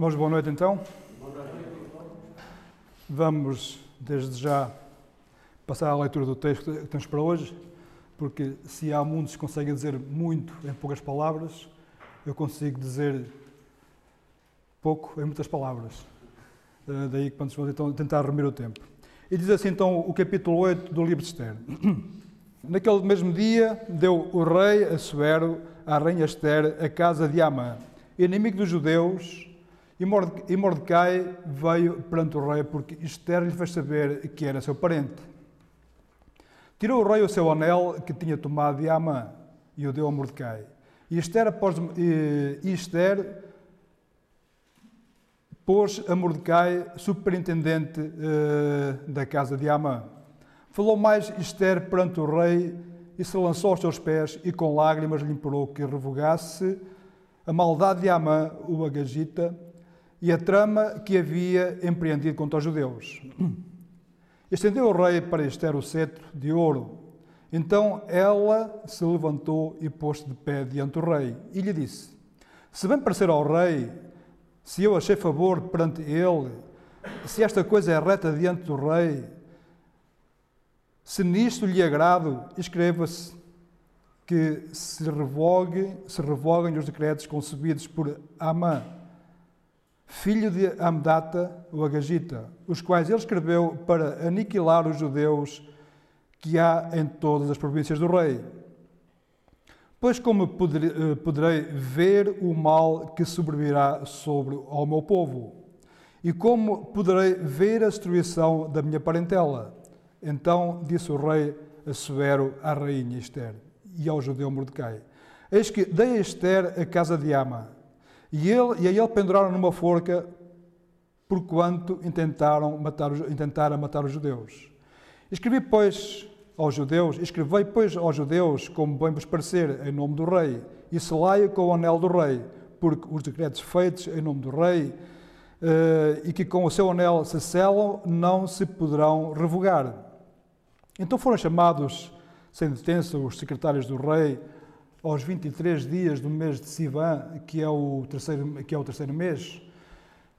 Irmãos, boa noite então. Vamos, desde já, passar à leitura do texto que temos para hoje, porque se há muitos que conseguem dizer muito em poucas palavras, eu consigo dizer pouco em muitas palavras. Uh, daí que vamos então tentar remir o tempo. E diz assim então o capítulo 8 do livro de Esther. Naquele mesmo dia deu o rei Assuero à rainha Esther a casa de Amã, inimigo dos judeus, e Mordecai veio perante o rei, porque Esther lhe fez saber que era seu parente. Tirou o rei o seu anel que tinha tomado de Amã e o deu a Mordecai. E Esther, após, e, e Esther pôs a Mordecai superintendente uh, da casa de Amã. Falou mais Esther perante o rei e se lançou aos seus pés e com lágrimas lhe implorou que revogasse a maldade de Amã, o Agagita, e a trama que havia empreendido contra os judeus. Estendeu o rei para Esther o cetro de ouro. Então ela se levantou e pôs-se de pé diante do rei e lhe disse: Se bem parecer ao rei, se eu achei favor perante ele, se esta coisa é reta diante do rei, se nisto lhe agrado, escreva-se que se, revogue, se revoguem os decretos concebidos por Amã, filho de Amdata, o Agagita, os quais ele escreveu para aniquilar os judeus que há em todas as províncias do rei. Pois como eh, poderei ver o mal que sobrevirá sobre ao meu povo? E como poderei ver a destruição da minha parentela? Então disse o rei Assuero à rainha Esther e ao judeu Mordecai: Eis que dei a Esther a casa de Ama, e, ele, e a ele penduraram numa forca, porquanto intentaram matar, intentaram matar os judeus. Escrevi, pois, aos judeus, escrevei, pois, aos judeus, como bem vos parecer, em nome do rei, e selai com o anel do rei, porque os decretos feitos em nome do rei, uh, e que com o seu anel se selam, não se poderão revogar. Então foram chamados, sem detença, os secretários do rei, aos 23 dias do mês de Sivan, que é o terceiro, que é o terceiro mês.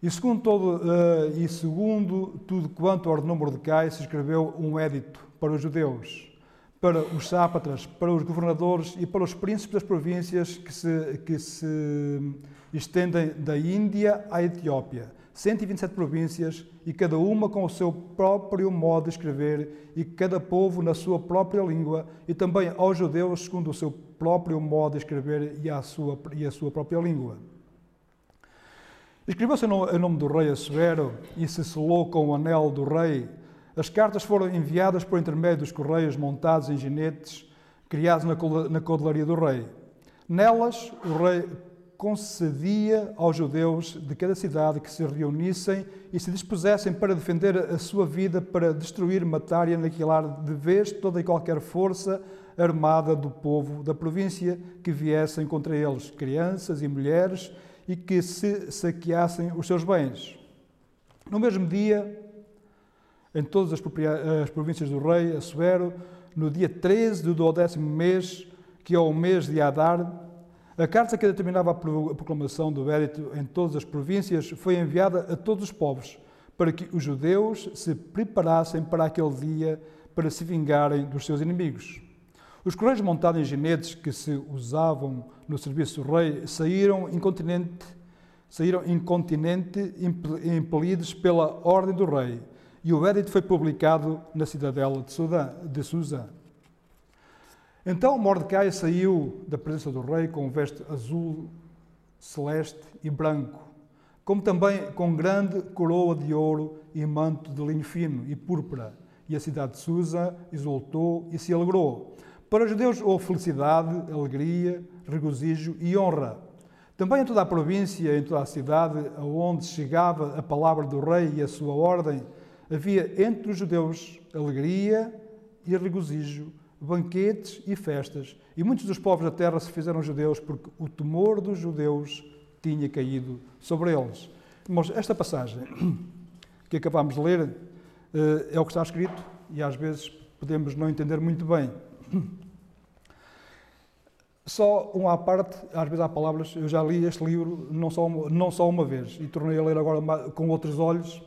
E segundo, todo, uh, e segundo tudo quanto ordenou Mordecai, se escreveu um édito para os judeus, para os sápatras, para os governadores e para os príncipes das províncias que se, que se estendem da Índia à Etiópia. 127 províncias e cada uma com o seu próprio modo de escrever e cada povo na sua própria língua e também aos judeus segundo o seu próprio modo de escrever e a sua, e a sua própria língua. Escreveu-se em nome do rei Assuero e se selou com o anel do rei. As cartas foram enviadas por intermédio dos correios montados em ginetes criados na codelaria do rei. Nelas, o rei concedia aos judeus de cada cidade que se reunissem e se dispusessem para defender a sua vida, para destruir, matar e aniquilar de vez toda e qualquer força armada do povo da província que viessem contra eles, crianças e mulheres, e que se saqueassem os seus bens. No mesmo dia, em todas as, as províncias do rei Assuero, no dia 13 do décimo mês, que é o mês de Adar, a carta que determinava a proclamação do édito em todas as províncias foi enviada a todos os povos, para que os judeus se preparassem para aquele dia para se vingarem dos seus inimigos. Os correios montados em ginetes que se usavam no serviço do rei saíram incontinente, saíram incontinente impelidos pela ordem do rei, e o édito foi publicado na cidadela de Suzã. Então Mordecai saiu da presença do rei com veste azul, celeste e branco, como também com grande coroa de ouro e manto de linho fino e púrpura. E a cidade de Susa exultou e se alegrou. Para os judeus houve felicidade, alegria, regozijo e honra. Também em toda a província, em toda a cidade, aonde chegava a palavra do rei e a sua ordem, havia entre os judeus alegria e regozijo banquetes e festas, e muitos dos povos da terra se fizeram judeus porque o temor dos judeus tinha caído sobre eles. Mas esta passagem que acabamos de ler eh, é o que está escrito e às vezes podemos não entender muito bem. Só uma à parte, às vezes há palavras, eu já li este livro não só, não só uma vez e tornei a ler agora com outros olhos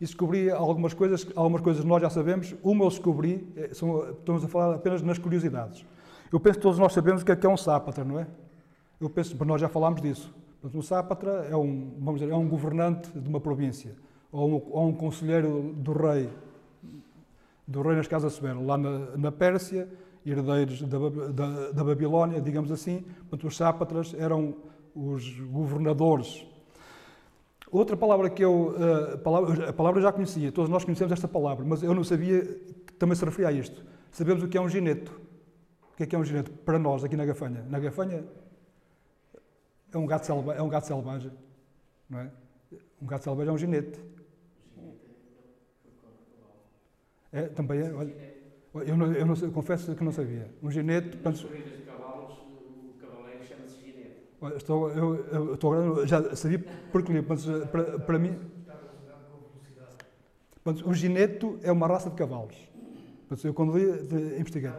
e descobri algumas coisas, algumas coisas nós já sabemos. Uma eu descobri, é, são, estamos a falar apenas nas curiosidades. Eu penso que todos nós sabemos o que é, que é um sápatra, não é? Eu penso, nós já falámos disso. Portanto, um sápatra é um, vamos dizer, é um governante de uma província ou um, ou um conselheiro do rei, do rei nas casas Severo, lá na, na Pérsia herdeiros da, da, da Babilónia, digamos assim. Portanto, os sápatras eram os governadores. Outra palavra que eu. A eh, palavra, a palavra eu já conhecia, todos nós conhecemos esta palavra, mas eu não sabia que também se referia a isto. Sabemos o que é um gineto. O que é que é um gineto? Para nós, aqui na Gafanha. Na Gafanha é um gato, selva, é um gato selvagem. Não é? Um gato selvagem é um ginete. É, também é. Olha, eu, não, eu, não, eu confesso que não sabia. Um ginete. Nas corridas de cavalos, o cavaleiro chama-se Estou, eu, eu, estou, já sabia porque mas eh, para, para mim. Mas o gineto é uma raça de cavalos. Mas eu quando li, investiguei.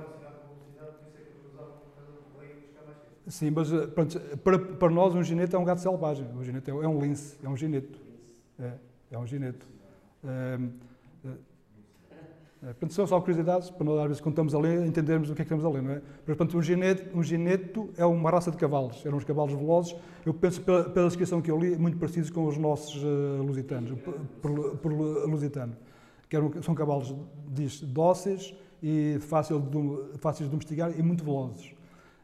Sim, mas eh, pronto, para, para nós um ginete é um gato selvagem. O ginete é, é um lince, é um gineto. É, é um gineto. É, é, portanto, são só curiosidades, para nós às vezes quando estamos a ler, entendermos o que é que estamos a ler, não é? Mas, portanto, um gineto, um gineto é uma raça de cavalos, eram uns cavalos velozes, eu penso pela, pela descrição que eu li, muito parecidos com os nossos uh, lusitanos, por, por lusitano, que eram, são cavalos, diz, dóceis e fácil de, fáceis de domesticar e muito velozes.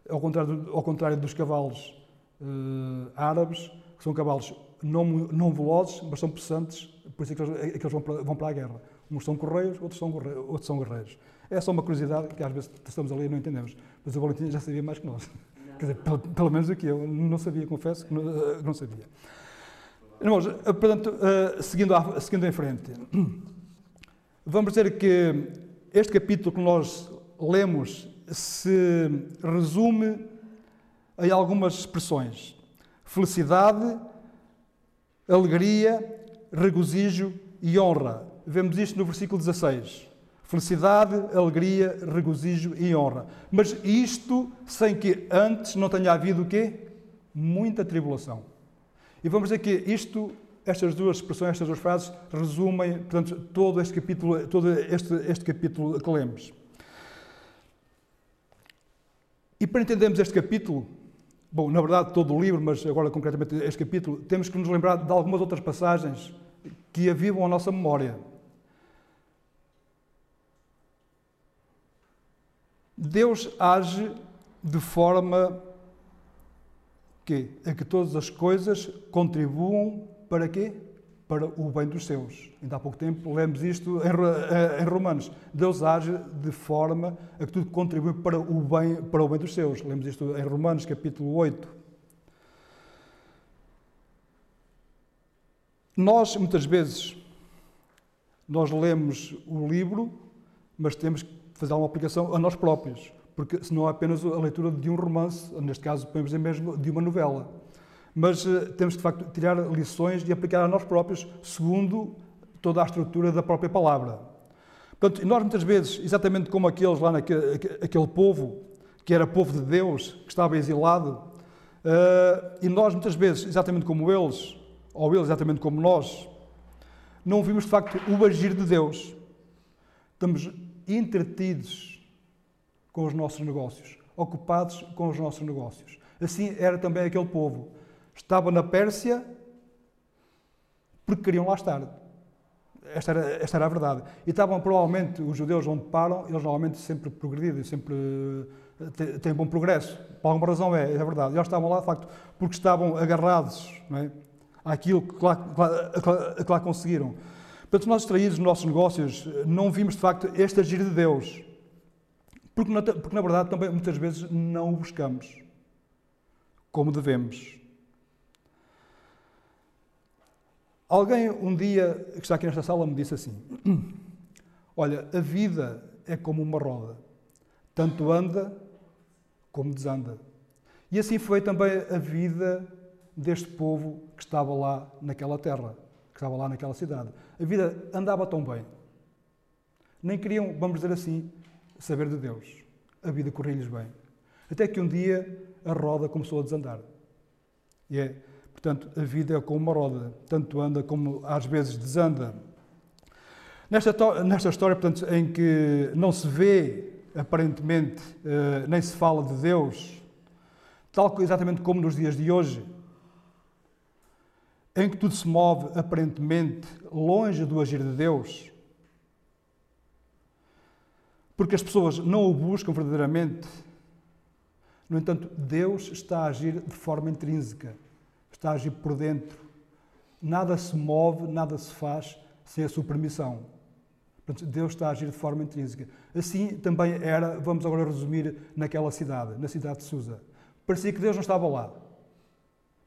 Ao contrário, ao contrário dos cavalos uh, árabes, que são cavalos não, não velozes, mas são possantes, por isso é que eles, é que eles vão, para, vão para a guerra. Uns são correios, outros são, outros são guerreiros. É só uma curiosidade que às vezes estamos ali e não entendemos. Mas o Valentim já sabia mais que nós. Não. Quer dizer, pelo, pelo, menos o que eu não sabia, confesso que não, eh, não sabia. Irmãos, eh, portanto, eh, seguindo, seguindo em frente, vamos dizer que este capítulo que nós lemos se resume em algumas expressões: felicidade, alegria, regozijo e honra vemos isto no versículo 16. Felicidade, alegria, regozijo e honra. Mas isto sem que antes não tenha havido o quê? Muita tribulação. E vamos dizer que isto, estas duas expressões, estas duas frases, resumem, portanto, todo este capítulo, todo este, este capítulo que lemos. E para entendermos este capítulo, bom, na verdade todo o livro, mas agora concretamente este capítulo, temos que nos lembrar de algumas outras passagens que avivam a nossa memória. Deus age de forma que, a que todas as coisas contribuam para quê? Para o bem dos seus. Ainda há pouco tempo lemos isto em Romanos. Deus age de forma a que tudo contribui para o bem, para o bem dos seus. Lemos isto em Romanos, capítulo 8. Nós, muitas vezes, nós lemos o livro, mas temos que fazer uma aplicação a nós próprios, porque se não é apenas a leitura de um romance, neste caso podemos dizer mesmo de uma novela. Mas uh, temos de facto tirar lições e aplicar a nós próprios, segundo toda a estrutura da própria palavra. Portanto, nós muitas vezes, exatamente como aqueles lá naquele aquele povo, que era povo de Deus, que estava exilado, uh, e nós muitas vezes, exatamente como eles, ou eles exatamente como nós, não vimos de facto o agir de Deus. Estamos entretidos com os nossos negócios, ocupados com os nossos negócios. Assim era também aquele povo. Estava na Pérsia porque queriam lá estar. Esta era, esta era a verdade. E estavam provavelmente, os judeus onde param, eles normalmente sempre progrediram, sempre eh, têm bom progresso. Por alguma razão é, é verdade. Eles estavam lá, de facto, porque estavam agarrados não é? àquilo que lá, que lá, que lá conseguiram. Portanto, nós distraídos nos nossos negócios, não vimos de facto este agir de Deus. Porque porque na verdade também muitas vezes não o buscamos como devemos. Alguém um dia que está aqui nesta sala me disse assim: Olha, a vida é como uma roda, tanto anda como desanda. E assim foi também a vida deste povo que estava lá naquela terra estava lá naquela cidade. A vida andava tão bem. Nem queriam, vamos dizer assim, saber de Deus. A vida corria-lhes bem. Até que um dia a roda começou a desandar. E é, portanto, a vida é como uma roda, tanto anda como às vezes desanda. Nesta, nesta história, portanto, em que não se vê, aparentemente, eh, nem se fala de Deus, tal exatamente como nos dias de hoje, em que tudo se move aparentemente longe do agir de Deus, porque as pessoas não o buscam verdadeiramente. No entanto, Deus está a agir de forma intrínseca, está a agir por dentro. Nada se move, nada se faz sem a sua permissão. Portanto, Deus está a agir de forma intrínseca. Assim também era, vamos agora resumir, naquela cidade, na cidade de Susa. Parecia que Deus não estava lá.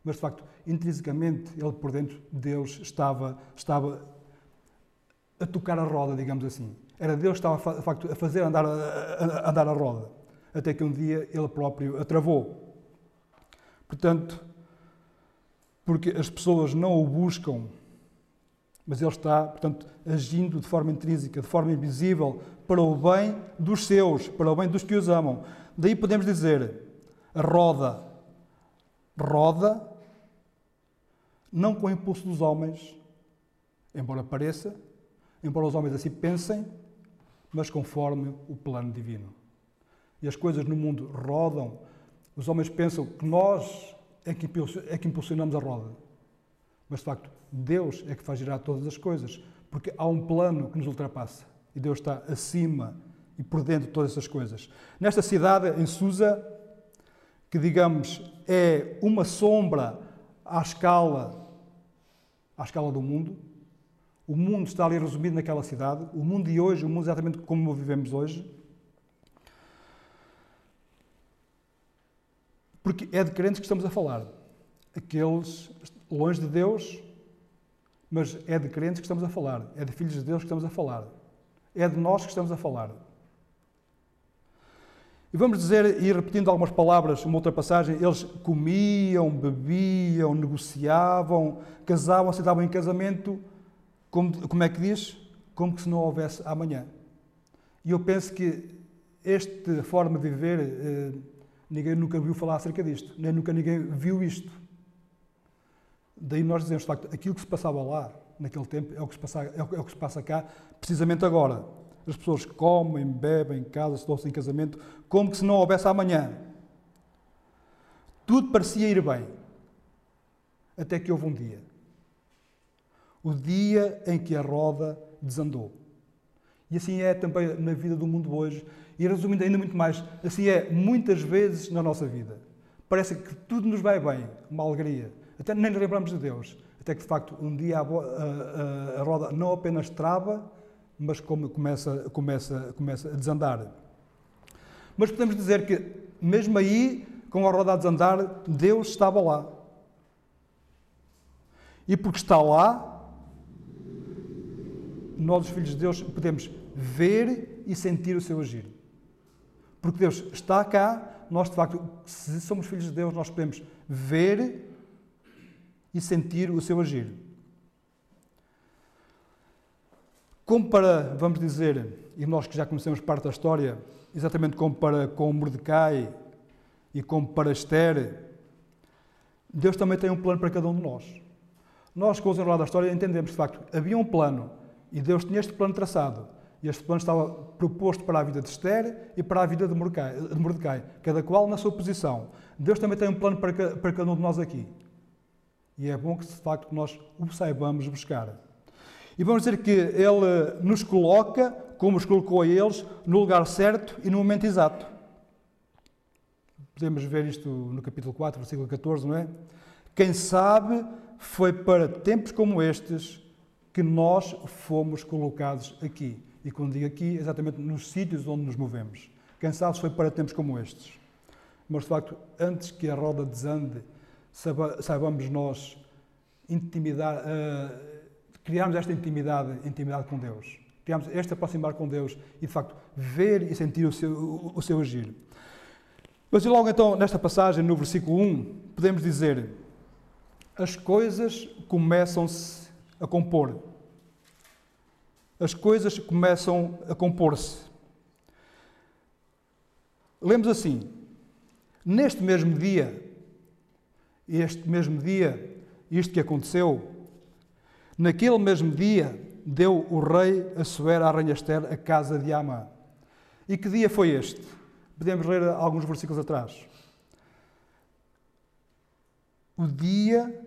Mas, de facto, intrinsecamente, ele por dentro, Deus estava, estava a tocar a roda, digamos assim. Era Deus que estava, de facto, a fazer andar a, a, andar a roda. Até que um dia ele próprio a travou. Portanto, porque as pessoas não o buscam, mas ele está, portanto, agindo de forma intrínseca, de forma invisível, para o bem dos seus, para o bem dos que os amam. Daí podemos dizer, a roda roda, não com o impulso dos homens, embora pareça, embora os homens assim pensem, mas conforme o plano divino. E as coisas no mundo rodam, os homens pensam que nós é que, é que impulsionamos a roda. Mas de facto, Deus é que faz girar todas as coisas, porque há um plano que nos ultrapassa e Deus está acima e por dentro de todas essas coisas. Nesta cidade, em Susa, que digamos é uma sombra à escala à escala do mundo, o mundo está ali resumido naquela cidade, o mundo de hoje, o mundo exatamente como o vivemos hoje. Porque é de crentes que estamos a falar. Aqueles longe de Deus, mas é de crentes que estamos a falar. É de filhos de Deus que estamos a falar. É de nós que estamos a falar. E vamos dizer, e repetindo algumas palavras, uma outra passagem, eles comiam, bebiam, negociavam, casavam, aceitavam em casamento, como, como é que diz? Como que se não houvesse amanhã. E eu penso que esta forma de viver, eh, ninguém nunca viu falar acerca disto, nem nunca ninguém viu isto. Daí nós dizemos, de facto, aquilo que se passava lá, naquele tempo, é o que se passa, é o que se passa cá, precisamente agora. As pessoas comem, bebem, casam-se, dão-se em casamento, como que se não houvesse amanhã. Tudo parecia ir bem. Até que houve um dia. O dia em que a roda desandou. E assim é também na vida do mundo hoje. E resumindo ainda muito mais, assim é muitas vezes na nossa vida. Parece que tudo nos vai bem, uma alegria. Até nem nos lembramos de Deus. Até que de facto um dia a, a, a, a roda não apenas trava, mas como começa, começa, começa a desandar. Mas podemos dizer que, mesmo aí, com a roda a desandar, Deus estava lá. E porque está lá, nós, os filhos de Deus, podemos ver e sentir o seu agir. Porque Deus está cá, nós, de facto, se somos filhos de Deus, nós podemos ver e sentir o seu agir. Como para, vamos dizer, e nós que já conhecemos parte da história, exatamente como para com Mordecai e como para Esther, Deus também tem um plano para cada um de nós. Nós, com os enrolados da história, entendemos de facto havia um plano e Deus tinha este plano traçado. E este plano estava proposto para a vida de Esther e para a vida de Mordecai, de Mordecai cada qual na sua posição. Deus também tem um plano para cada um de nós aqui. E é bom que, de facto, nós o saibamos buscar. E vamos dizer que Ele nos coloca, como os colocou a eles, no lugar certo e no momento exato. Podemos ver isto no capítulo 4, versículo 14, não é? Quem sabe foi para tempos como estes que nós fomos colocados aqui. E quando digo aqui, exatamente nos sítios onde nos movemos. Quem sabe foi para tempos como estes. Mas, de facto, antes que a roda desande, saibamos nós intimidar, uh, criarmos esta intimidade, intimidade com Deus. Criarmos este aproximar com Deus e, de facto, ver e sentir o seu, o, o seu agir. Mas logo então, nesta passagem, no versículo 1, podemos dizer: as coisas começam-se a compor. As coisas começam a compor-se. Lemos assim: Neste mesmo dia, este mesmo dia, isto que aconteceu, naquele mesmo dia, deu o rei Assuero à rainha Esther a casa de Amã. E que dia foi este? Podemos ler alguns versículos atrás. O dia,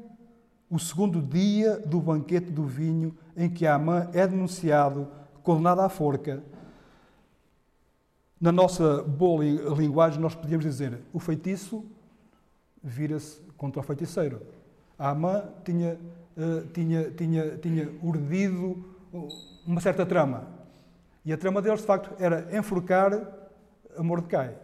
o segundo dia do banquete do vinho, em que Amã é denunciado, condenado à forca. Na nossa boa linguagem, nós podíamos dizer: o feitiço vira-se contra o feiticeiro. Amã tinha, uh, tinha, tinha, tinha urdido uma certa trama. E a trama deles, de facto, era enforcar a Mordecai.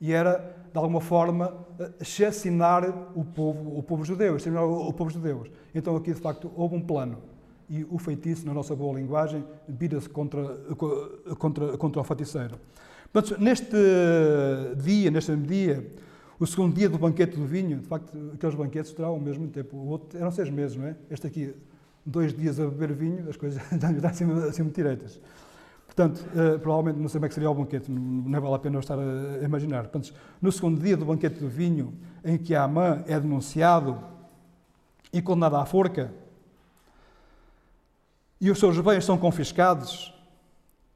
E era, de alguma forma, chacinar o povo, o povo judeu, exterminar o povo judeu. Então aqui, de facto, houve um plano. E o feitiço, na nossa boa linguagem, vira-se contra, contra, contra o feiticeiro. Portanto, neste dia, neste dia, o segundo dia do banquete do vinho, de facto, aqueles banquetes duravam ao mesmo tempo. O outro eram seis meses, não é? Este aqui, dois dias a beber vinho, as coisas já assim, assim muito direitas. Portanto, uh, provavelmente não sei como é que seria o banquete, não vale a pena eu estar a, a imaginar. Portanto, no segundo dia do banquete do vinho, em que Amã é denunciado e condenado à forca, e os seus bens são confiscados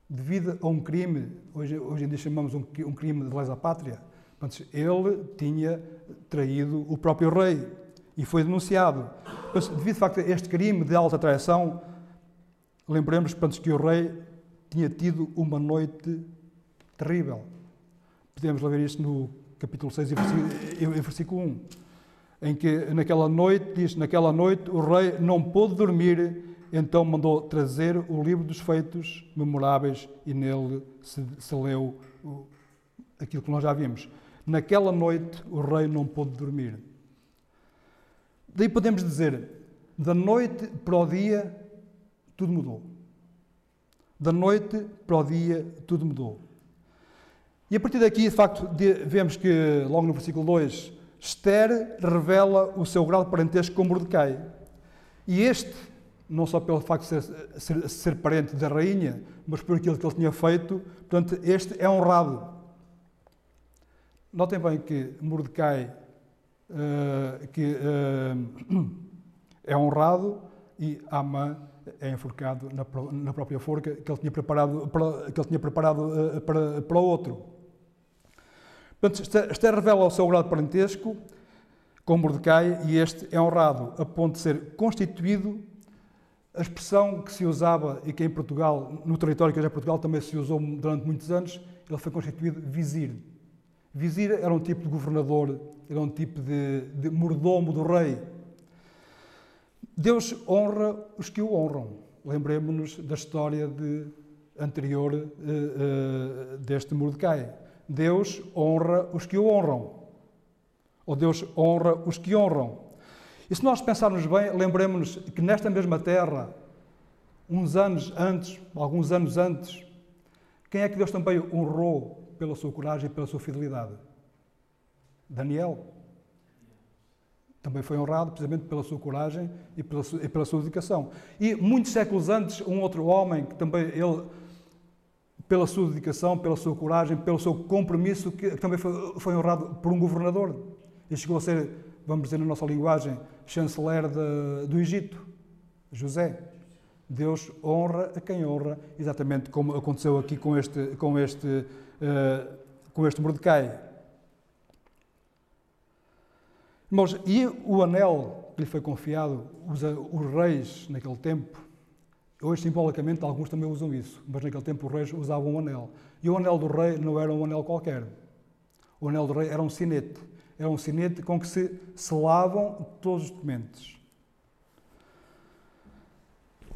devido a um crime, hoje, hoje em dia chamamos um, um crime de lesa pátria, Portanto, ele tinha traído o próprio rei e foi denunciado. Mas, devido, de facto, a este crime de alta traição, lembremos portanto, que o rei tinha tido uma noite terrível. Podemos ler isto no capítulo 6 e versículo 1, em que naquela noite, diz, naquela noite o rei não pôde dormir, então mandou trazer o livro dos feitos memoráveis e nele se, se leu aquilo que nós já vimos. Naquela noite o rei não pôde dormir. Daí podemos dizer, da noite para o dia, tudo mudou. Da noite para o dia, tudo mudou. E a partir daqui, de facto, vemos que, logo no versículo 2, Esther revela o seu grau de parentesco com Mordecai. E este, não só pelo facto de ser, ser, ser parente da rainha, mas por aquilo que ele tinha feito, portanto, este é honrado. Notem bem que Mordecai uh, que, uh, é honrado e Amã é enforcado na, na, própria forca que ele tinha preparado para, que ele tinha preparado, uh, para, para o outro. Portanto, Esther revela o seu grau de parentesco com Mordecai e este é honrado a ponto de ser constituído a expressão que se usava e que em Portugal, no território que hoje é Portugal, também se usou durante muitos anos, ele foi constituído vizir. Vizir era um tipo de governador, era um tipo de, de mordomo do rei. Deus honra os que o honram. Lembremos-nos da história de, anterior uh, uh, deste Mordecai. Deus honra os que o honram. Ou Deus honra os que honram. E se nós pensarmos bem, lembremos-nos que nesta mesma terra, uns anos antes, alguns anos antes, quem é que Deus também honrou pela sua coragem e pela sua fidelidade. Daniel também foi honrado precisamente pela sua coragem e pela sua, e pela sua dedicação. E muitos séculos antes, um outro homem que também ele pela sua dedicação, pela sua coragem, pelo seu compromisso, que, também foi, foi, honrado por um governador. E chegou a ser, vamos dizer na nossa linguagem, chanceler de, do Egito, José. Deus honra a quem honra, exatamente como aconteceu aqui com este, com este uh, com este Mordecai. Irmãos, e o anel que lhe foi confiado, os, os reis naquele tempo, hoje simbolicamente alguns também usam isso, mas naquele tempo os reis usavam um anel. E o anel do rei não era um anel qualquer. O anel do rei era um sinete. Era um sinete com que se selavam todos os documentos.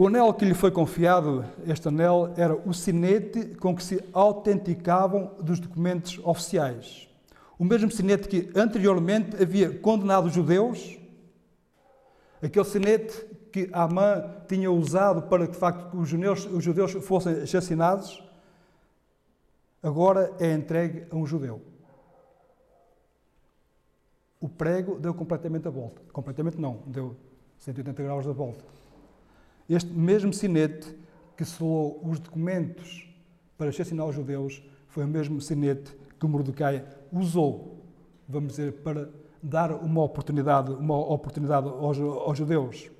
O anel que lhe foi confiado, este anel, era o sinete com que se autenticavam dos documentos oficiais. O mesmo sinete que anteriormente havia condenado os judeus, aquele sinete que Amã tinha usado para que, de facto, os judeus, os judeus fossem assassinados, agora é entregue a um judeu. O prego deu completamente a volta. Completamente não, deu 180 graus da volta. Este mesmo sinete que selou os documentos para assassinar os judeus foi o mesmo sinete que Mordecai usou vamos dizer, para dar uma oportunidade, uma oportunidade aos, aos judeus.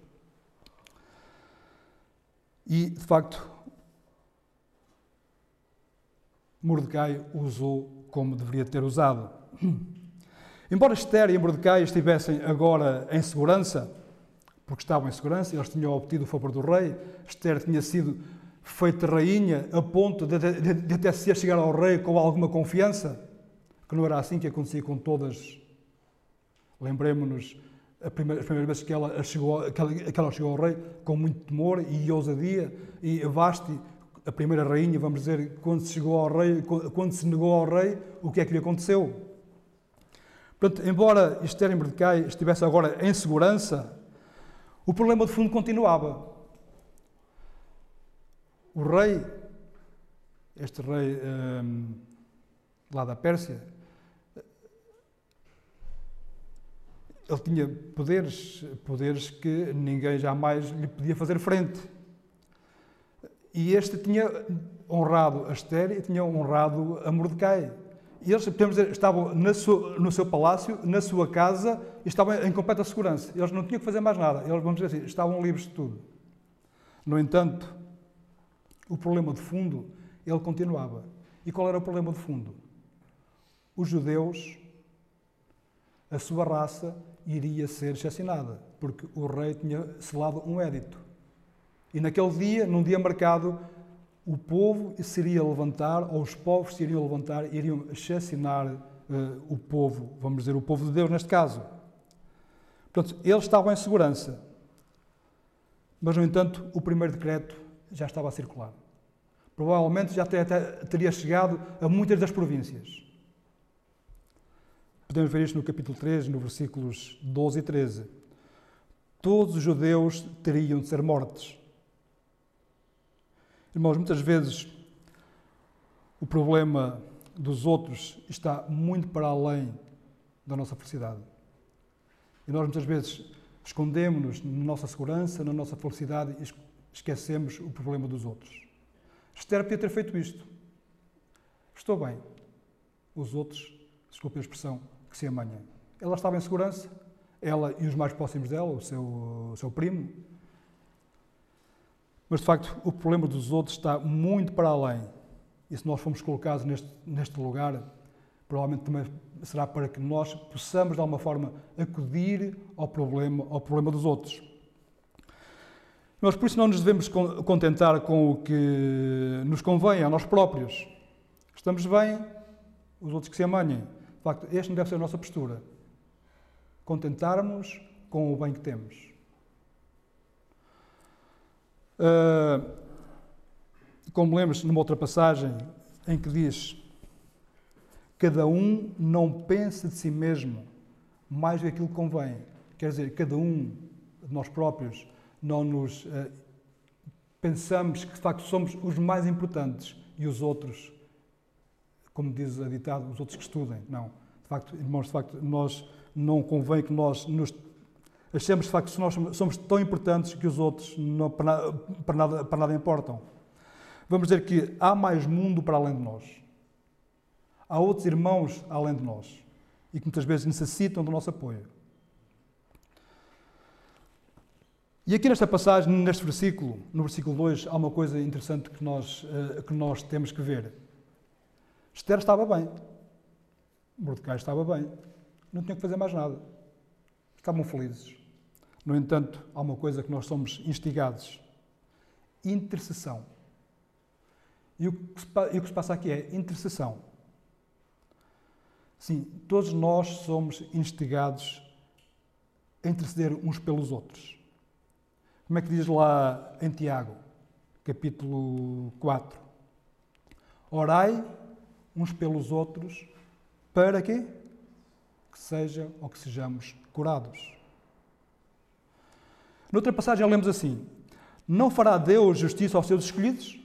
E, de facto, Mordecai usou como deveria ter usado. Embora Esther e Mordecai estivessem agora em segurança, porque estavam em segurança, eles tinham obtido o favor do rei, Esther tinha sido feita rainha a ponto de, de, de até se chegar ao rei com alguma confiança, que não era assim que acontecia com todas. Lembremos-nos as primeiras vezes que ela, chegou, que, ela, que ela chegou ao rei com muito temor e ousadia, e Vasti, a primeira rainha, vamos dizer, quando se chegou ao rei, quando se negou ao rei, o que é que lhe aconteceu? Portanto, embora Esther e Mordecai estivesse agora em segurança, o problema de fundo continuava. O rei, este rei um, lá da Pérsia, ele tinha poderes, poderes que ninguém jamais lhe podia fazer frente. E este tinha honrado a Esther e tinha honrado a Mordecai. E eles, podemos dizer, estavam sua, no seu palácio, na sua casa, e estavam em completa segurança. Eles não tinham que fazer mais nada. Eles, vamos dizer assim, estavam livres de tudo. No entanto, o problema de fundo, ele continuava. E qual era o problema de fundo? Os judeus, a sua raça, iria ser assassinada, porque o rei tinha selado um édito. E naquele dia, num dia marcado, o povo se iria levantar, ou os povos se iriam levantar, iriam assassinar uh, o povo, vamos dizer, o povo de Deus neste caso. Portanto, eles estavam em segurança. Mas, no entanto, o primeiro decreto já estava a circular. Provavelmente já teria chegado a muitas das províncias. Podemos ver isto no capítulo 3, no versículos 12 e 13. Todos os judeus teriam de ser mortos. Irmãos, muitas vezes o problema dos outros está muito para além da nossa felicidade. E nós muitas vezes escondemos-nos na nossa segurança, na nossa felicidade e esquecemos o problema dos outros. Esther podia ter feito isto. Estou bem. Os outros, desculpe a expressão, que se amanhã. Ela estava em segurança, ela e os mais próximos dela, o seu, o seu primo, mas, de facto, o problema dos outros está muito para além. E se nós formos colocados neste, neste lugar, provavelmente também será para que nós possamos, de alguma forma, acudir ao problema, ao problema dos outros. Nós, por isso, não nos devemos contentar com o que nos convém a nós próprios. Estamos bem, os outros que se amanhem. De facto, este não deve ser a nossa postura. Contentarmos com o bem que temos. Uh, como lembras numa outra passagem em que diz: Cada um não pensa de si mesmo mais do que aquilo que convém. Quer dizer, cada um de nós próprios não nos uh, pensamos que de facto somos os mais importantes e os outros, como diz a ditado, os outros que estudem. Não. De facto, irmãos, de facto, nós não convém que nós nos Achamos de facto que nós somos tão importantes que os outros não, para, nada, para, nada, para nada importam. Vamos dizer que há mais mundo para além de nós. Há outros irmãos além de nós e que muitas vezes necessitam do nosso apoio. E aqui nesta passagem, neste versículo, no versículo 2, há uma coisa interessante que nós, eh, que nós temos que ver. Esther estava bem. Mordecai estava bem. Não tinha que fazer mais nada. Estavam felizes. No entanto, há uma coisa que nós somos instigados: intercessão. E o que se, passa aqui é intercessão. Sim, todos nós somos instigados a interceder uns pelos outros. Como é que diz lá em Tiago, capítulo 4? Orai uns pelos outros para quê? Que seja ou que sejamos curados. Noutra passagem lemos assim: Não fará Deus justiça aos seus escolhidos?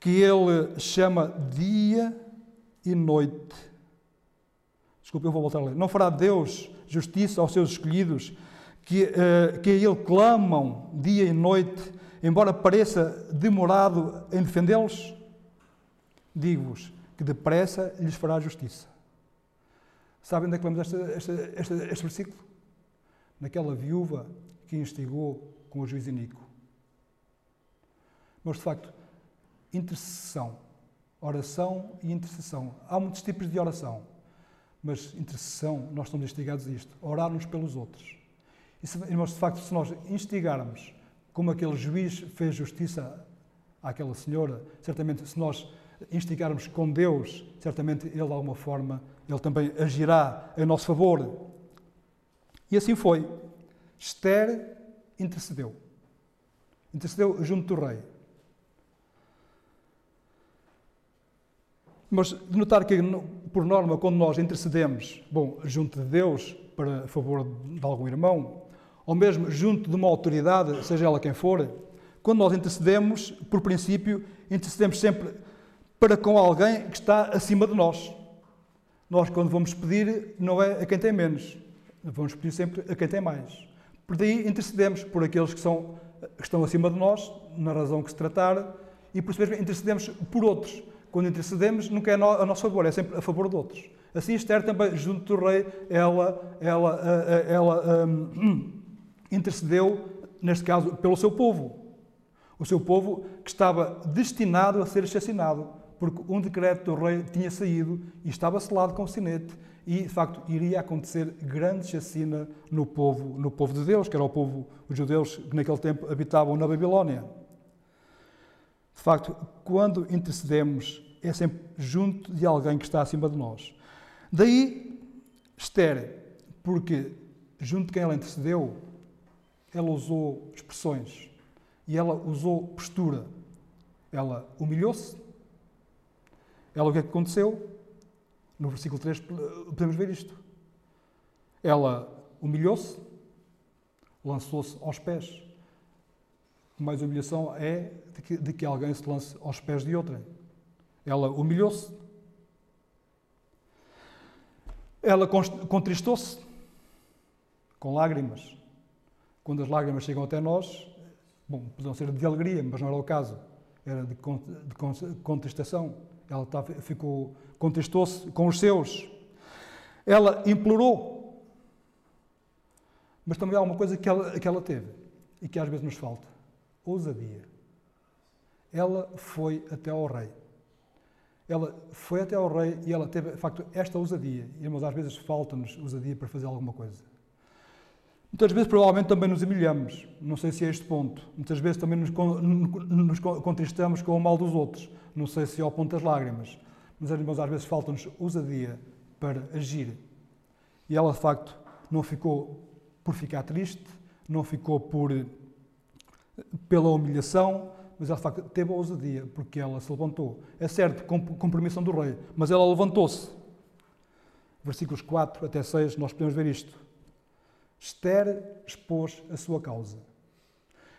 Que Ele chama dia e noite. Desculpe, eu vou voltar a ler. Não fará Deus justiça aos seus escolhidos, que, uh, que a Ele clamam dia e noite, embora pareça demorado em defendê-los? Digo-vos que depressa lhes fará justiça. Sabem onde é que vamos este, versículo? Naquela viúva que instigou com o juiz iníquo. Mas, de facto, intercessão, oração e intercessão. Há muitos tipos de oração, mas intercessão, nós estamos instigados a isto, orar-nos pelos outros. E, se, irmãos, de facto, se nós instigarmos, como aquele juiz fez justiça àquela senhora, certamente, se nós instigarmos com Deus, certamente Ele, de alguma forma, Ele também agirá em nosso favor. E assim foi. Esther intercedeu. Intercedeu junto do rei. Mas de notar que, por norma, quando nós intercedemos, bom, junto de Deus, para favor de algum irmão, ou mesmo junto de uma autoridade, seja ela quem for, quando nós intercedemos, por princípio, intercedemos sempre para com alguém que está acima de nós. Nós, quando vamos pedir, não é a quem tem menos, vamos pedir sempre a quem tem mais. Por daí intercedemos por aqueles que, são, que estão acima de nós, na razão que se tratar, e por isso mesmo intercedemos por outros. Quando intercedemos, nunca é a nosso favor, é sempre a favor de outros. Assim, Esther também, junto do rei, ela, ela, ela, um, intercedeu, neste caso, pelo seu povo. O seu povo que estava destinado a ser assassinado, porque um decreto do rei tinha saído e estava selado com o sinete e, de facto, iria acontecer grande chacina no povo, no povo de Deus, que era o povo, os judeus que naquele tempo habitavam na Babilónia. De facto, quando intercedemos, é sempre junto de alguém que está acima de nós. Daí, Esther, porque junto de quem ela intercedeu, ela usou expressões e ela usou postura. Ela humilhou-se. Ela, o que é que aconteceu? No versículo 3 podemos ver isto. Ela humilhou-se, lançou-se aos pés. Mais humilhação é de que, de que alguém se lance aos pés de outrem. Ela humilhou-se. Ela contristou-se com lágrimas. Quando as lágrimas chegam até nós, bom, podiam ser de alegria, mas não era o caso. Era de, de contristação. Ela ficou, contristou-se com os seus. Ela implorou. Mas também há uma coisa que ela, que ela teve e que às vezes nos falta: ousadia. Ela foi até ao rei. Ela foi até ao rei e ela teve, de facto, esta ousadia. Mas às vezes falta-nos ousadia para fazer alguma coisa. Muitas vezes, provavelmente, também nos humilhamos. Não sei se é este ponto. Muitas vezes também nos, nos contristamos com o mal dos outros. Não sei se é ao ponto das lágrimas. Mas, irmãos, às vezes falta-nos ousadia para agir. E ela, de facto, não ficou por ficar triste, não ficou por pela humilhação, mas ela, de facto, teve a ousadia, porque ela se levantou. É certo, com, com permissão do rei, mas ela levantou-se. Versículos 4 até 6, nós podemos ver isto. Esther expôs a sua causa.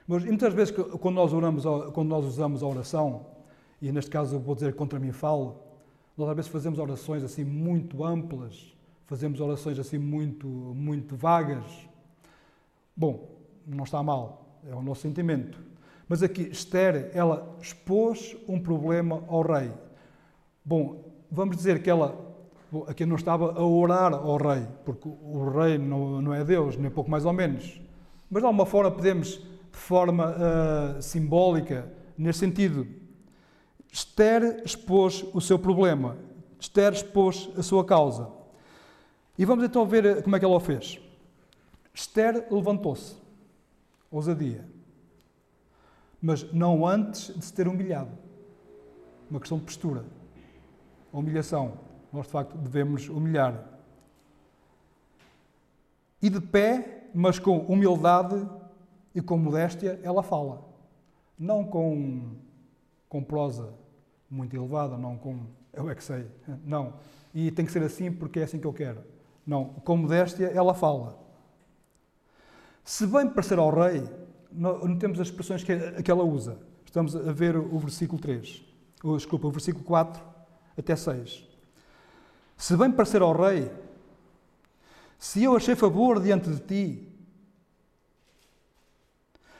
Mas muitas vezes, quando nós, oramos, quando nós usamos a oração, e neste caso eu vou dizer contra mim falo, nós às vezes fazemos orações assim muito amplas, fazemos orações assim muito, muito vagas. Bom, não está mal, é o nosso sentimento. Mas aqui, Esther, ela expôs um problema ao rei. Bom, vamos dizer que ela aqui não estava a orar ao rei, porque o rei não, não é Deus, nem pouco mais ou menos. Mas de alguma forma podemos, de forma uh, simbólica, nesse sentido, Esther expôs o seu problema, Esther expôs a sua causa. E vamos então ver como é que ela o fez. Esther levantou-se, ousadia, mas não antes de se ter humilhado. Uma questão de postura, a humilhação nós de facto devemos humilhar. E de pé, mas com humildade e com modéstia, ela fala. Não com, com prosa muito elevada, não com eu é que sei, não. E tem que ser assim porque é assim que eu quero. Não, com modéstia ela fala. Se bem parecer ao rei, não temos as expressões que, ela usa. Estamos a ver o versículo 3, ou, desculpa, o versículo 4 até 6. Se bem parecer ao rei, se eu achei favor diante de ti,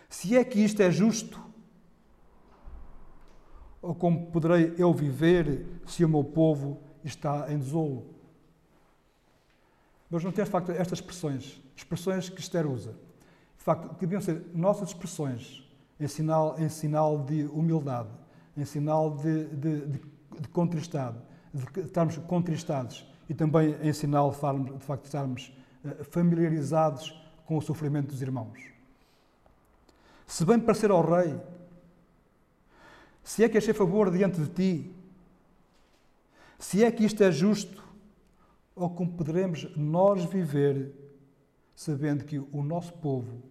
se é que isto é justo, Ou como poderei eu viver se o meu povo está em desolo? Mas não temos, de facto, estas expressões, expressões que Esther usa. De facto, que deviam ser nossas expressões em sinal, em sinal de humildade, em sinal de, de, de, de contristado, de estarmos contristados e também em sinal de, de facto, de estarmos eh, familiarizados com o sofrimento dos irmãos. Se bem parecer ao rei, se é que achei favor diante de ti, se é que isto é justo, ou como poderemos nós viver sabendo que o nosso povo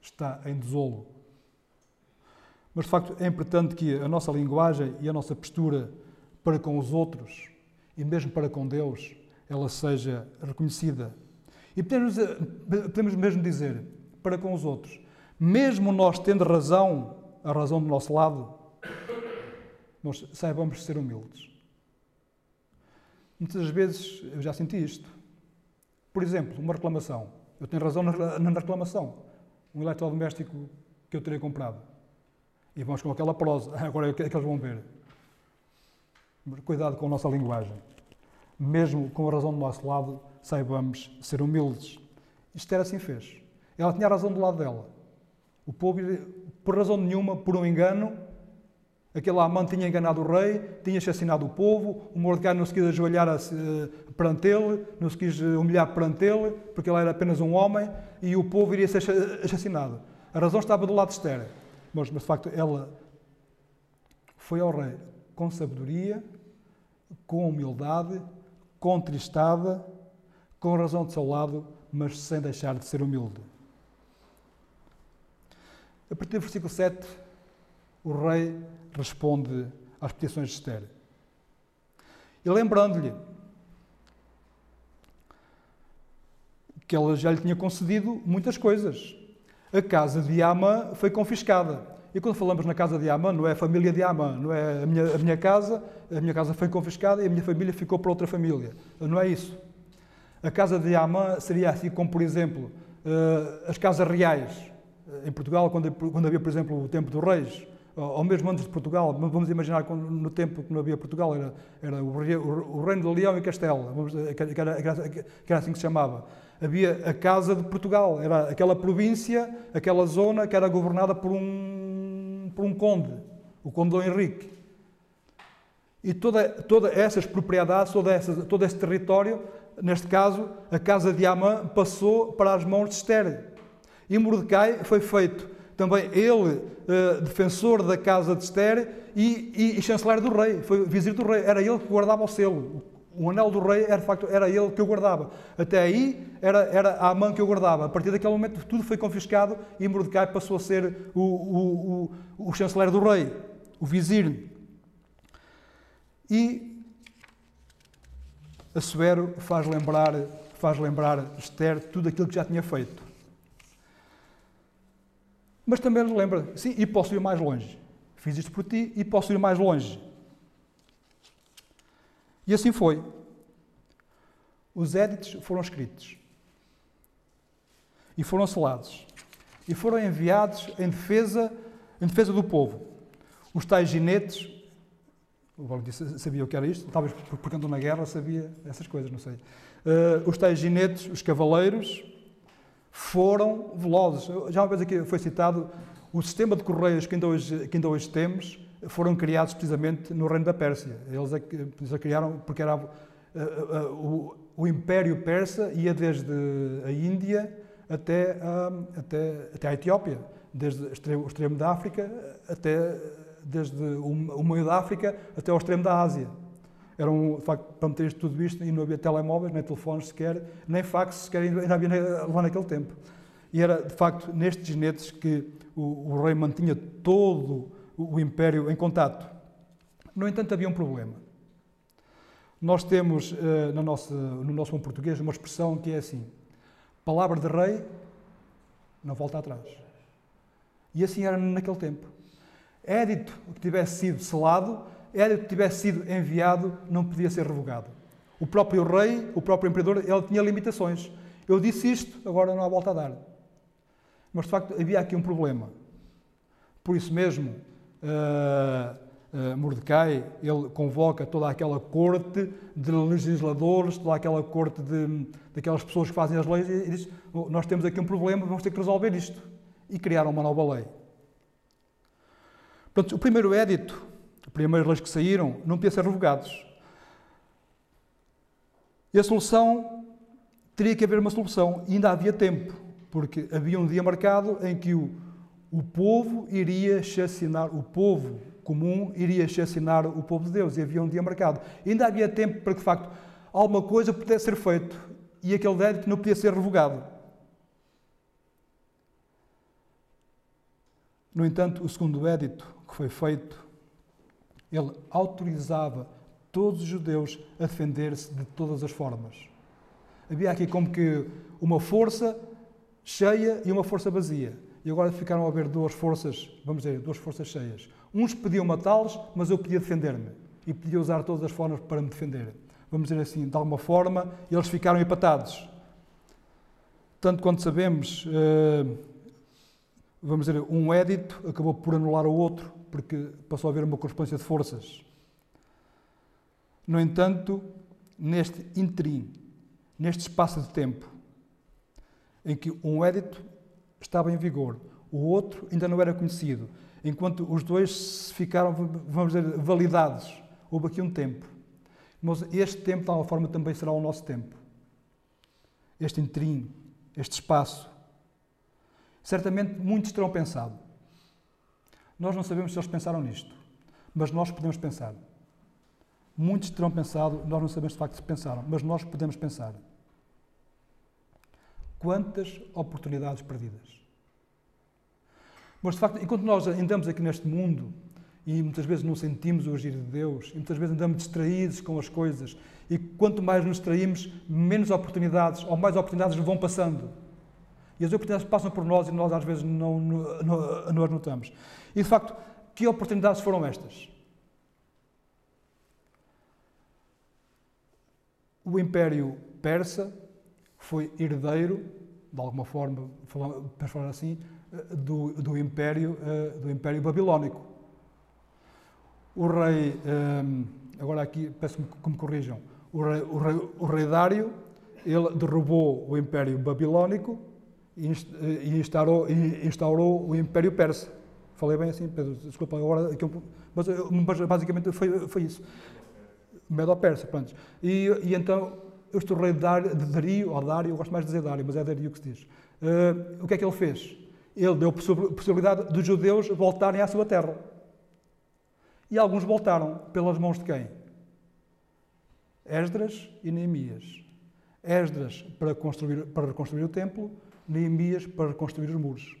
está em desolo. Mas de facto é importante que a nossa linguagem e a nossa postura para com os outros e mesmo para com Deus ela seja reconhecida. E podemos, podemos mesmo dizer para com os outros, mesmo nós tendo razão, a razão do nosso lado, nós saibamos ser humildes. Muitas vezes eu já senti isto. Por exemplo, uma reclamação. Eu tenho razão na reclamação. Um eletrodoméstico que eu terei comprado. E vamos com aquela prosa. Agora é que eles vão ver. Cuidado com a nossa linguagem. Mesmo com a razão do nosso lado, saibamos ser humildes. Isto era assim fez. Ela tinha a razão do lado dela. O povo, por razão nenhuma, por um engano, Aquele Amã tinha enganado o rei, tinha assassinado o povo, o Mordecai não se quis ajoelhar eh, perante ele, não se quis eh, humilhar perante ele, porque ele era apenas um homem, e o povo iria ser assassinado. A razão estava do lado de Esther. Mas, mas de facto, ela foi ao rei com sabedoria, com humildade, contristada, com razão de seu lado, mas sem deixar de ser humilde. A partir do versículo 7, o rei responde às petições de Esther. E lembrando-lhe que ela já lhe tinha concedido muitas coisas. A casa de Amã foi confiscada. E quando falamos na casa de Amã, não é a família de Amã, não é a minha, a minha casa, a minha casa foi confiscada e a minha família ficou para outra família. Não é isso. A casa de Amã seria assim como, por exemplo, eh, as casas reais. Em Portugal, quando, havia, por exemplo, o tempo dos reis, ou mesmo antes de Portugal, vamos imaginar que no tempo que não havia Portugal, era, era o, Reino de Leão e Castela, que, era, que, era, assim que se chamava. Havia a Casa de Portugal, era aquela província, aquela zona que era governada por um, por um conde, o Conde Dom Henrique. E toda, todas essas propriedades, todo, essa, todo esse território, neste caso, a casa de Amã passou para as mãos de Esther. E Mordecai foi feito também ele, uh, defensor da casa de Esther e, e, e, chanceler do rei, foi vizir do rei, era ele que guardava o selo. O anel do rei era, de facto, era ele que o guardava. Até aí era, era a mão que o guardava. A partir daquele momento tudo foi confiscado e Mordecai passou a ser o, o, o, o chanceler do rei, o vizir. E Assuero faz lembrar, faz lembrar Esther tudo aquilo que já tinha feito. Mas também lembra, sim, e posso ir mais longe. Fiz isto por ti e posso ir mais longe. E assim foi. Os éditos foram escritos e foram selados e foram enviados em defesa, em defesa do povo. Os tais ginetes, o Valente sabia o que era isto, talvez porque andou na guerra sabia essas coisas, não sei. Uh, os tais ginetes, os cavaleiros, foram velozes. Já uma vez aqui foi citado, o sistema de correios que ainda hoje, que ainda hoje temos foram criados precisamente no reino da Pérsia. Eles a, eles a criaram porque era uh, o, o, Império Persa ia desde a Índia até, uh, até, até a Etiópia, desde o extremo, o extremo da África até desde o, meio da África até ao extremo da Ásia. Eram, de facto, para meter tudo isto, e não havia telemóveis, nem telefones sequer, nem fax sequer, ainda havia lá naquele tempo. E era, de facto, nestes netes que o, o rei mantinha todo o império em contato. No entanto, havia um problema. Nós temos uh, no, nosso, no nosso bom português uma expressão que é assim: palavra de rei não volta atrás. E assim era naquele tempo. Édito que tivesse sido selado era que tivesse sido enviado, não podia ser revogado. O próprio rei, o próprio imperador, ele tinha limitações. Eu disse isto, agora não há volta a dar. Mas de facto havia aqui um problema. Por isso mesmo, uh, Mordecai, ele convoca toda aquela corte de legisladores, toda aquela corte de, daquelas pessoas que fazem as leis e diz: oh, Nós temos aqui um problema, vamos ter que resolver isto. E criaram uma nova lei. Portanto, o primeiro édito, as primeiras leis que saíram, não podiam ser revogados. E a solução teria que haver uma solução. E ainda havia tempo, porque havia um dia marcado em que o, o povo iria chacinar, o povo comum iria chacinar o povo de Deus. E havia um dia marcado. Ainda havia tempo para que, de facto, alguma coisa pudesse ser feito. E aquele débito não podia ser revogado. No entanto, o segundo édito que foi feito, ele autorizava todos os judeus a defender-se de todas as formas. Havia aqui como que uma força cheia e uma força vazia. E agora ficaram a haver duas forças, vamos dizer, duas forças cheias. Uns pediam matá-los, mas eu podia defender-me. E podia usar todas as formas para me defender. Vamos dizer assim, de alguma forma, eles ficaram empatados. Tanto quanto sabemos, eh, vamos dizer, um édito acabou por anular o outro, porque passou a haver uma correspondência de forças. No entanto, neste interim, neste espaço de tempo, em que um édito estava em vigor, o outro ainda não era conhecido, enquanto os dois ficaram, vamos dizer, validados, houve aqui um tempo. Mas este tempo, de alguma forma, também será o nosso tempo. Este interim, este espaço. Certamente muitos terão pensado. Nós não sabemos se eles pensaram nisto, mas nós podemos pensar. Muitos terão pensado, nós não sabemos de facto se pensaram, mas nós podemos pensar. Quantas oportunidades perdidas. Mas, de facto, enquanto nós andamos aqui neste mundo e muitas vezes não sentimos o agir de Deus, e muitas vezes andamos distraídos com as coisas, e quanto mais nos distraímos, menos oportunidades ou mais oportunidades vão passando. E as oportunidades passam por nós e nós às vezes não, não, não as notamos. E, de facto, que oportunidades foram estas? O Império Persa foi herdeiro, de alguma forma, para falar assim, do, do, Império, eh, do Império Babilónico. O rei, ehm, agora aqui peço que me corrijam, o rei, o rei, o rei Dário, ele derrubou o Império Babilónico e instaurou, instaurou o Império Persa. Falei bem assim, Pedro, desculpa agora, mas basicamente foi, foi isso. Medo-Persa, pronto. E, e então, este rei de Dario, ou Dário, eu gosto mais de dizer Dário, mas é Dario que se diz. Uh, o que é que ele fez? Ele deu possibilidade dos judeus voltarem à sua terra. E alguns voltaram pelas mãos de quem? Esdras e Neemias. Esdras para, construir, para reconstruir o templo, Neemias para reconstruir os muros.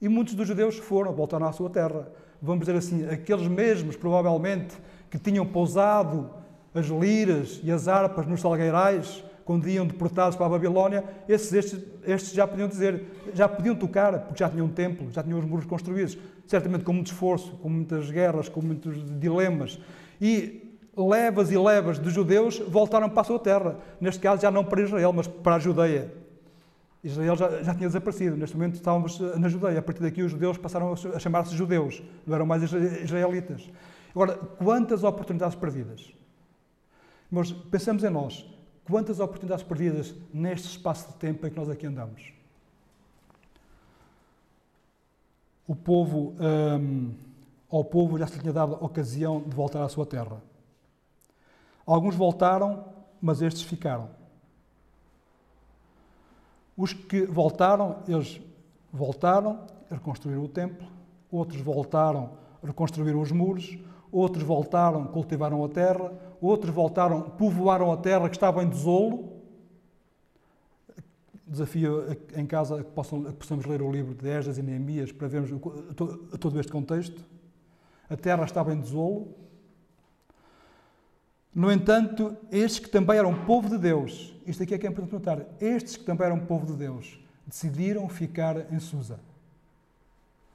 E muitos dos judeus foram, voltaram à sua terra. Vamos dizer assim, aqueles mesmos, provavelmente, que tinham pousado as liras e as harpas nos salgueirais, quando iam deportados para a Babilónia, esses, estes, estes já podiam dizer, já podiam tocar, porque já tinham um templo, já tinham os muros construídos, certamente com muito esforço, com muitas guerras, com muitos dilemas. E levas e levas de judeus voltaram para a sua terra. Neste caso, já não para Israel, mas para a Judeia. Israel já, já, tinha desaparecido. Neste momento estávamos na Judeia. A partir daqui, os judeus passaram a chamar-se judeus, não eram mais israelitas. Agora, quantas oportunidades perdidas? Mas pensamos em nós. Quantas oportunidades perdidas neste espaço de tempo em que nós aqui andamos? O povo, um, ao povo já se tinha dado a ocasião de voltar à sua terra. Alguns voltaram, mas estes ficaram. Os que voltaram, eles voltaram, reconstruíram o templo, outros voltaram, reconstruíram os muros, outros voltaram, cultivaram a terra, outros voltaram, povoaram a terra que estava em desolo. Desafio em casa que, possam, que possamos ler o livro de Esdras e Neemias para vermos todo este contexto. A terra estava em desolo. No entanto, estes que também eram povo de Deus, isto aqui é que é importante notar, estes que também eram povo de Deus, decidiram ficar em Susa.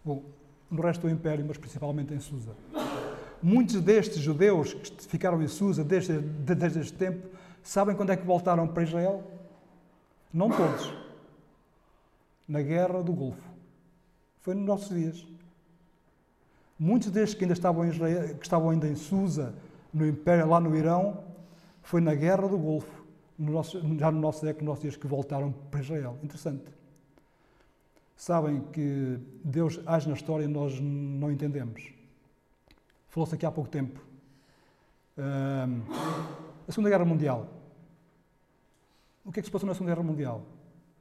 Bom, no resto do Império, mas principalmente em Susa. Muitos destes judeus que ficaram em Susa desde, desde este tempo, sabem quando é que voltaram para Israel? Não todos. Na Guerra do Golfo. Foi nos nossos dias. Muitos destes que ainda estavam em Israel, que estavam ainda em Susa, no Império, lá no Irão, foi na Guerra do Golfo, no nosso, já no nosso século, nossos dias, que voltaram para Israel. Interessante. Sabem que Deus age na história e nós não entendemos. Falou-se aqui há pouco tempo. a Segunda Guerra Mundial. O que é que se passou na Segunda Guerra Mundial?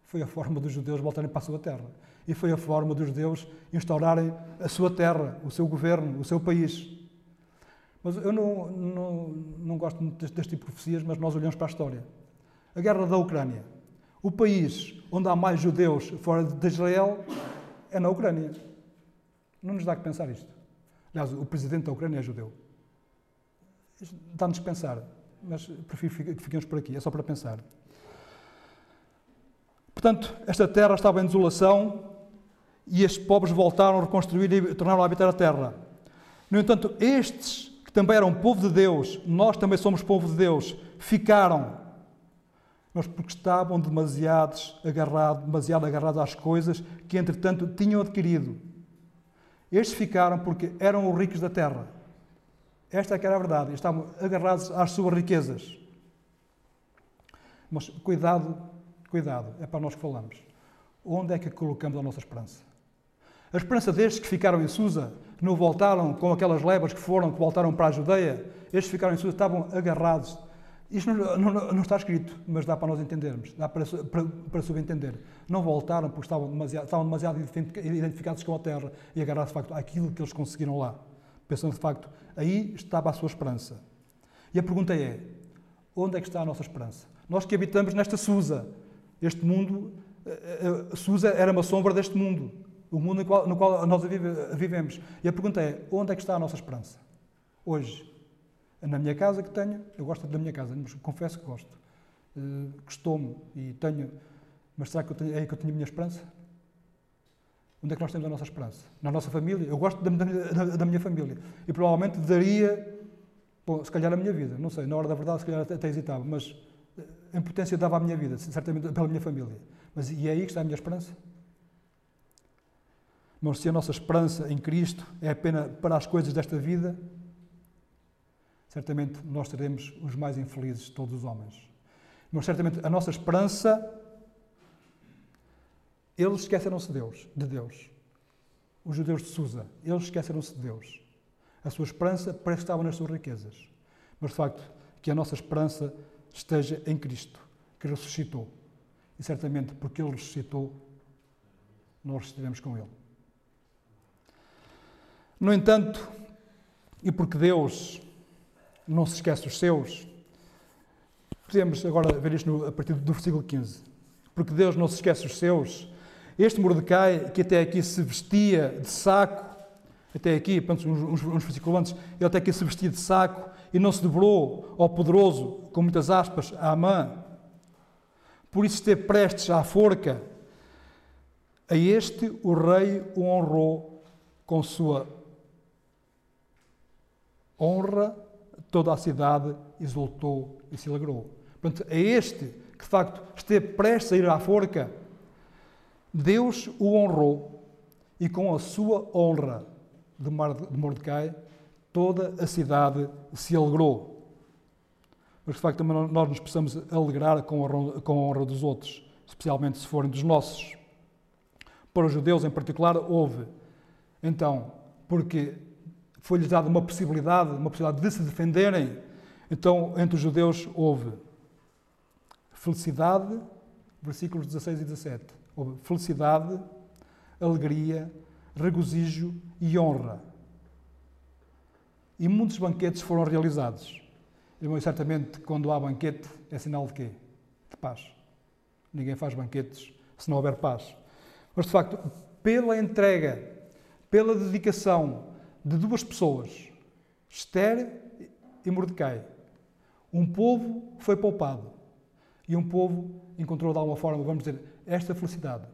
Foi a forma dos judeus voltarem para a sua terra. E foi a forma dos judeus instaurarem a sua terra, o seu governo, o seu país. Mas eu não, não, não gosto muito deste tipo de profecias, mas nós olhamos para a história. A guerra da Ucrânia. O país onde há mais judeus fora de Israel é na Ucrânia. Não nos dá que pensar isto. Aliás, o presidente da Ucrânia é judeu. Dá-nos pensar, mas prefiro que fiquemos por aqui, é só para pensar. Portanto, esta terra estava em desolação e estes pobres voltaram a reconstruir e tornaram a habitar a terra. No entanto, estes, que também eram povo de Deus, nós também somos povo de Deus, ficaram. Mas porque estavam demasiados agarrados, demasiado agarrados às coisas que, entretanto, tinham adquirido. Estes ficaram porque eram os ricos da terra. Esta é que era a verdade. Estavam agarrados às suas riquezas. Mas cuidado Cuidado, é para nós que falamos. Onde é que colocamos a nossa esperança? A esperança destes que ficaram em Susa, não voltaram com aquelas levas que foram, que voltaram para a Judeia, estes ficaram em Susa estavam agarrados. Isto não, não, não, está escrito, mas dá para nós entendermos, dá para, para, para subentender. Não voltaram porque estavam demasiado, estavam demasiado identificados com a terra e agarrados de facto àquilo que eles conseguiram lá. Pensando de facto, aí estava a sua esperança. E a pergunta é: onde é que está a nossa esperança? Nós que habitamos nesta Susa, este mundo, eh, eh, Susa era uma sombra deste mundo, o mundo no qual, no qual nós vivemos. E a pergunta é: onde é que está a nossa esperança? Hoje. Na minha casa que tenho, eu gosto da minha casa, confesso que gosto. Uh, Costumo e tenho, mas será que tenho, é aí que eu tenho a minha esperança? Onde é que nós temos a nossa esperança? Na nossa família? Eu gosto da, da, da minha família e provavelmente daria, bom, se calhar a minha vida, não sei, na hora da verdade se calhar até, hesitava, mas a importância dava à minha vida, certamente pela minha família. Mas e é aí que está a minha esperança? Mas se a nossa esperança em Cristo é apenas para as coisas desta vida, certamente nós seremos os mais infelizes de todos os homens. Mas certamente a nossa esperança, eles esqueceram-se de Deus, de Deus. Os judeus de Susa, eles esqueceram-se de Deus. A sua esperança parece que estava nas suas riquezas. Mas de facto, que a nossa esperança esteja em Cristo, que ressuscitou. E certamente porque Ele ressuscitou, nós ressuscitaremos com Ele. No entanto, e porque Deus não se esquece dos seus, podemos agora ver isto a partir do versículo 15. Porque Deus não se esquece dos seus. Este Mordecai, que até aqui se vestia de saco, até aqui, uns, uns, uns versículos antes, ele até aqui se vestia de saco e não se dobrou ao poderoso, com muitas aspas, a Amã. Por isso esteve prestes à forca. A este o rei o honrou com sua honra, toda a cidade exultou e se alegrou. Portanto, a este que de facto esteve prestes a ir à forca, Deus o honrou e com a sua honra de Mordecai toda a cidade se alegrou. Mas, de facto, também nós nos possamos alegrar com a honra dos outros, especialmente se forem dos nossos. Para os judeus, em particular, houve, então, porque foi-lhes dada uma possibilidade, uma possibilidade de se defenderem, então, entre os judeus houve felicidade, versículos 16 e 17. Houve felicidade, alegria, regozijo e honra e muitos banquetes foram realizados. E certamente, quando há banquete, é sinal de quê? De paz. Ninguém faz banquetes se não houver paz. Mas, de facto, pela entrega, pela dedicação de duas pessoas, Esther e Mordecai, um povo foi poupado e um povo encontrou de alguma forma, vamos dizer, esta felicidade.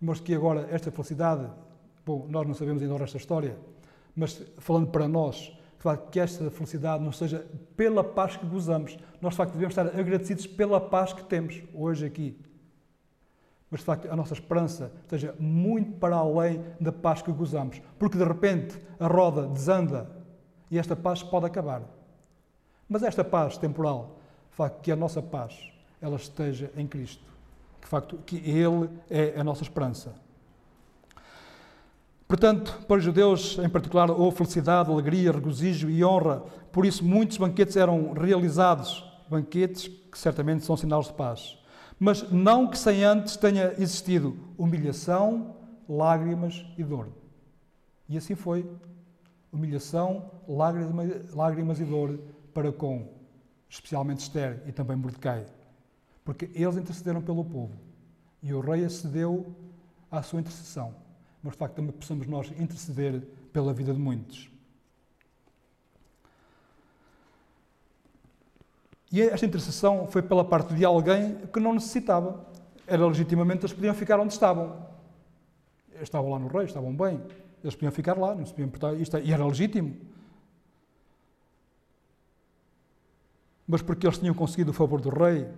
Mas que agora esta felicidade, bom, nós não sabemos ainda esta história, mas falando para nós, facto, que esta felicidade não seja pela paz que gozamos. Nós, de facto, devemos estar agradecidos pela paz que temos hoje aqui. Mas de facto a nossa esperança esteja muito para além da paz que gozamos, porque de repente a roda desanda e esta paz pode acabar. Mas esta paz temporal, de facto, que a nossa paz ela esteja em Cristo, que de facto que Ele é a nossa esperança. Portanto, para os judeus em particular, houve felicidade, alegria, regozijo e honra. Por isso, muitos banquetes eram realizados, banquetes que certamente são sinais de paz. Mas não que sem antes tenha existido humilhação, lágrimas e dor. E assim foi. Humilhação, lágrimas, lágrimas e dor para com, especialmente Esther e também Mordecai. Porque eles intercederam pelo povo. E o rei acedeu à sua intercessão mas de facto também possamos nós interceder pela vida de muitos. E esta intercessão foi pela parte de alguém que não necessitava. Era legitimamente, eles podiam ficar onde estavam. Estavam lá no rei, estavam bem. Eles podiam ficar lá, não se podiam importar. E era legítimo. Mas porque eles tinham conseguido o favor do rei,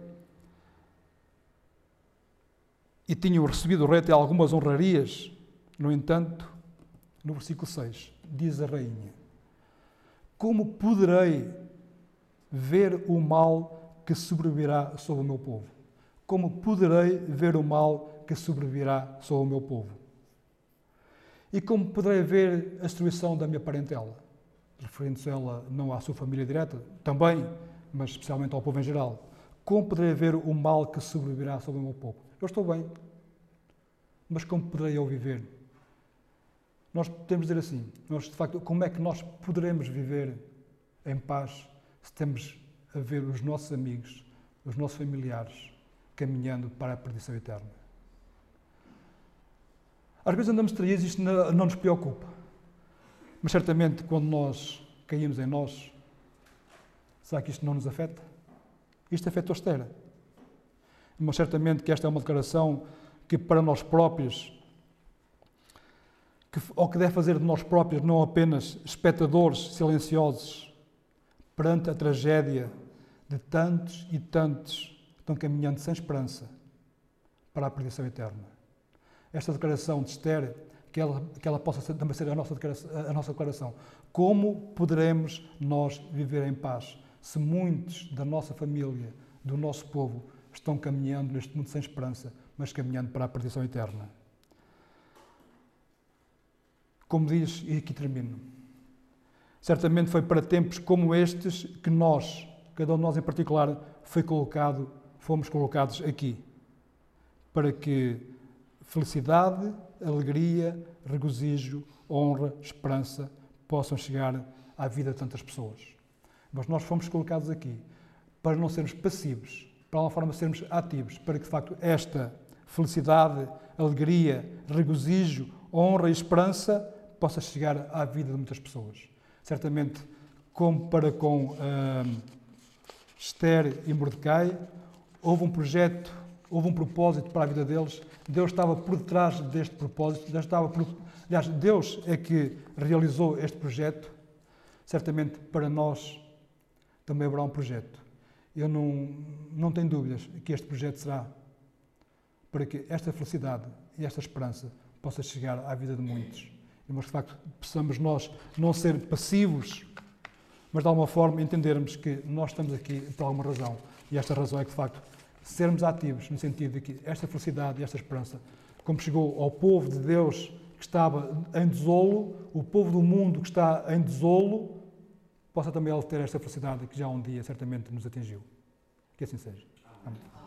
e tinham recebido o rei até algumas honrarias, no entanto, no versículo 6, diz a rainha: Como poderei ver o mal que sobrevirá sobre o meu povo? Como poderei ver o mal que sobrevirá sobre o meu povo? E como poderei ver a destruição da minha parentela? Referindo-se ela não à sua família direta, também, mas especialmente ao povo em geral. Como poderei ver o mal que sobrevirá sobre o meu povo? Eu estou bem, mas como poderei eu viver nós podemos dizer assim, nós, de facto, como é que nós poderemos viver em paz se temos a ver os nossos amigos, os nossos familiares caminhando para a perdição eterna? Às vezes andamos distraídos e isto não, nos preocupa. Mas certamente quando nós caímos em nós, será que isto não nos afeta? Isto afeta o Esther. Mas certamente que esta é uma declaração que para nós próprios que, ou que deve fazer de nós próprios não apenas espectadores silenciosos perante a tragédia de tantos e tantos que estão caminhando sem esperança para a perdição eterna. Esta declaração de Esther, que ela, que ela possa ser, também ser a nossa, a nossa declaração. Como poderemos nós viver em paz se muitos da nossa família, do nosso povo, estão caminhando neste mundo sem esperança, mas caminhando para a perdição eterna? Como diz, e aqui termino. Certamente foi para tempos como estes que nós, cada um de nós em particular, foi colocado, fomos colocados aqui, para que felicidade, alegria, regozijo, honra, esperança possam chegar à vida de tantas pessoas. Mas nós fomos colocados aqui para não sermos passivos, para uma forma sermos ativos, para que de facto esta felicidade, alegria, regozijo, honra e esperança possa chegar à vida de muitas pessoas. Certamente, como para com uh, Esther e Mordecai, houve um projeto, houve um propósito para a vida deles. Deus estava por detrás deste propósito. Deus estava por, aliás, Deus é que realizou este projeto. Certamente para nós também haverá um projeto. Eu não, não tenho dúvidas que este projeto será para que esta felicidade e esta esperança possa chegar à vida de muitos mas de facto possamos nós não ser passivos, mas de alguma forma entendermos que nós estamos aqui por alguma razão. E esta razão é que de facto sermos ativos, no sentido de que esta felicidade e esta esperança, como chegou ao povo de Deus que estava em desolo, o povo do mundo que está em desolo, possa também ele ter esta felicidade que já um dia certamente nos atingiu. Que assim seja. Amém.